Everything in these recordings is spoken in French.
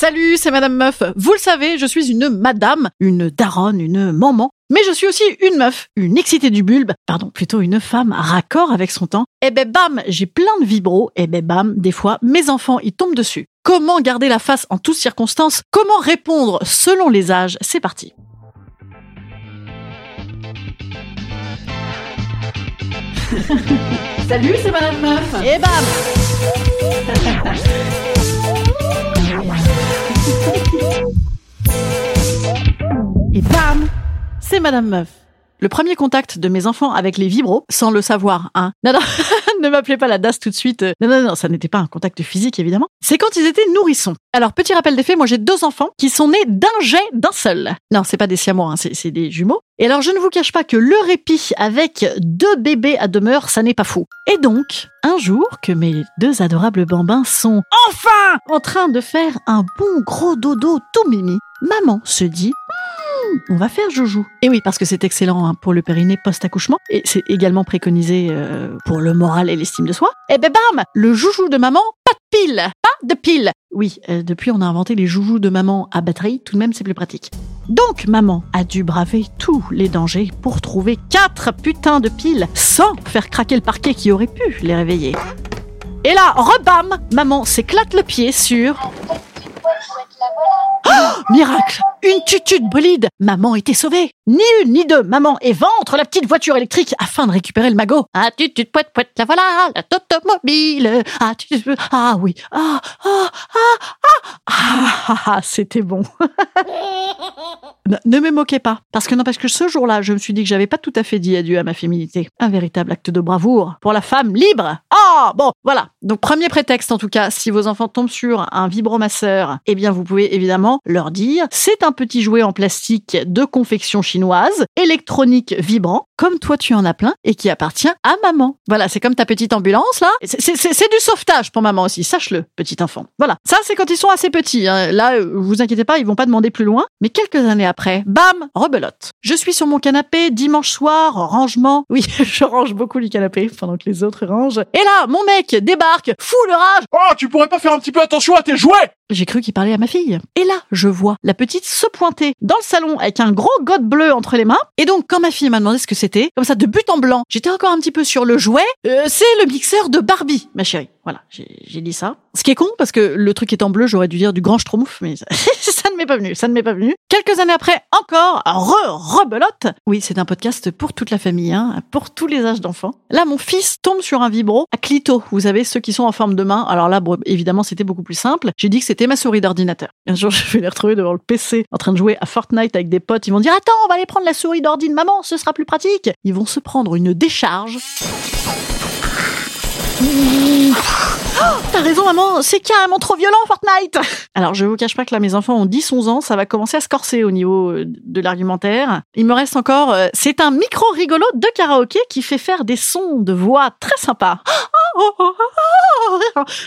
Salut, c'est Madame Meuf. Vous le savez, je suis une madame, une daronne, une maman. Mais je suis aussi une meuf, une excitée du bulbe, pardon, plutôt une femme raccord avec son temps. Et ben bam, j'ai plein de vibros, et ben bam, des fois, mes enfants y tombent dessus. Comment garder la face en toutes circonstances? Comment répondre selon les âges? C'est parti. Salut, c'est Madame Meuf. Et bam Et bam C'est Madame Meuf. Le premier contact de mes enfants avec les vibros, sans le savoir, hein. Non, ne m'appelez pas la DAS tout de suite. Non, non, non, ça n'était pas un contact physique, évidemment. C'est quand ils étaient nourrissons. Alors, petit rappel des faits, moi j'ai deux enfants qui sont nés d'un jet d'un seul. Non, c'est pas des siamois, hein, c'est des jumeaux. Et alors, je ne vous cache pas que le répit avec deux bébés à demeure, ça n'est pas fou. Et donc, un jour que mes deux adorables bambins sont enfin en train de faire un bon gros dodo tout mimi, maman se dit on va faire joujou. Et oui, parce que c'est excellent hein, pour le périnée post-accouchement, et c'est également préconisé euh, pour le moral et l'estime de soi. Et ben bam, le joujou de maman, pas de pile, pas de pile. Oui, euh, depuis on a inventé les joujous de maman à batterie, tout de même c'est plus pratique. Donc maman a dû braver tous les dangers pour trouver quatre putains de piles sans faire craquer le parquet qui aurait pu les réveiller. Et là, rebam, maman s'éclate le pied sur Oh, miracle Une tutude bolide. Maman était sauvée. Ni une ni deux, maman et ventre la petite voiture électrique afin de récupérer le magot. Ah, tutude, poète, poète, la voilà, la automobile. Ah, tu Ah oui. Ah, ah, ah, ah Ah, ah, ah, c'était bon Ne- me moquez pas, parce que n'empêche que ce jour-là, je me suis dit que j'avais pas tout à fait dit adieu à ma féminité. Un véritable acte de bravoure pour la femme libre. Ah bon, voilà. Donc premier prétexte en tout cas, si vos enfants tombent sur un vibromasseur, eh bien vous pouvez évidemment leur dire c'est un petit jouet en plastique de confection chinoise, électronique vibrant, comme toi tu en as plein et qui appartient à maman. Voilà, c'est comme ta petite ambulance là. C'est- du sauvetage pour maman aussi, sache-le, petit enfant. Voilà, ça c'est quand ils sont assez petits. hein. Là, euh, vous inquiétez pas, ils vont pas demander plus loin. Mais quelques années après, bam, rebelote. Je suis sur mon canapé dimanche soir, rangement. Oui, je range beaucoup le canapé pendant que les autres rangent. Et là, mon mec débarque, fou de rage. Oh, tu pourrais pas faire un petit peu attention à tes jouets J'ai cru qu'il parlait à ma fille. Et là, je vois la petite se pointer dans le salon avec un gros god bleu entre les mains. Et donc, quand ma fille m'a demandé ce que c'était, comme ça, de but en blanc, j'étais encore un petit peu sur le jouet. Euh, c'est le mixeur de Barbie, ma chérie. Voilà, j'ai dit ça. Ce qui est con, parce que le truc est en bleu, j'aurais dû dire du grand schtroumpf, mais ça, ça ne m'est pas venu, ça ne m'est pas venu. Quelques années après, encore, re, rebelote. Oui, c'est un podcast pour toute la famille, hein, pour tous les âges d'enfants. Là, mon fils tombe sur un vibro à clito. Vous savez, ceux qui sont en forme de main. Alors là, évidemment, c'était beaucoup plus simple. J'ai dit que c'était ma souris d'ordinateur. Un jour, je vais les retrouver devant le PC, en train de jouer à Fortnite avec des potes. Ils vont dire, attends, on va aller prendre la souris d'ordi maman, ce sera plus pratique. Ils vont se prendre une décharge. Oh, T'as raison, maman, c'est carrément trop violent, Fortnite Alors, je vous cache pas que là, mes enfants ont 10-11 ans, ça va commencer à se corser au niveau euh, de l'argumentaire. Il me reste encore... euh, c'est un micro rigolo de karaoké qui fait faire des sons de voix très sympas.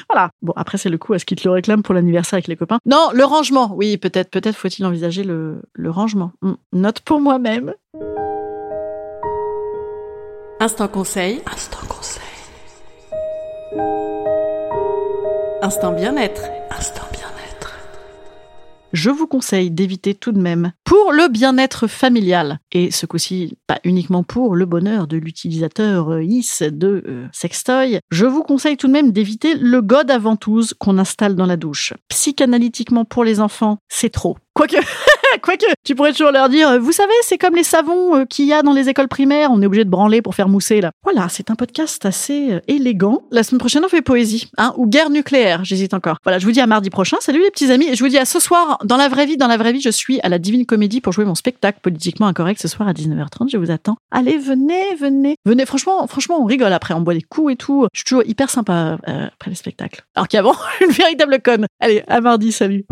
Voilà. Bon, après, c'est le coup, est-ce qu'ils te le réclament pour l'anniversaire avec les copains Non, le rangement. Oui, peut-être, peut-être faut-il envisager le, le rangement. Hmm, Note pour moi-même. Instant conseil. Instant conseil. Instant bien-être. Instant bien-être. je vous conseille d'éviter tout de même, pour le bien-être familial, et ce coup-ci pas uniquement pour le bonheur de l'utilisateur euh, IS de euh, sextoy, je vous conseille tout de même d'éviter le god à ventouse qu'on installe dans la douche. Psychanalytiquement pour les enfants, c'est trop. Quoique, quoique, tu pourrais toujours leur dire, vous savez, c'est comme les savons euh, qu'il y a dans les écoles primaires, on est obligé de branler pour faire mousser là. Voilà, c'est un podcast assez euh, élégant. La semaine prochaine, on fait poésie, hein, ou guerre nucléaire, j'hésite encore. Voilà, je vous dis à mardi prochain. Salut les petits amis, et je vous dis à ce soir, dans la vraie vie, dans la vraie vie, je suis à la Divine Comédie pour jouer mon spectacle politiquement incorrect ce soir à 19h30. Je vous attends. Allez, venez, venez, venez. Franchement, franchement, on rigole après, on boit des coups et tout. Je suis toujours hyper sympa euh, après les spectacles. Alors qu'avant, une véritable conne. Allez, à mardi, salut.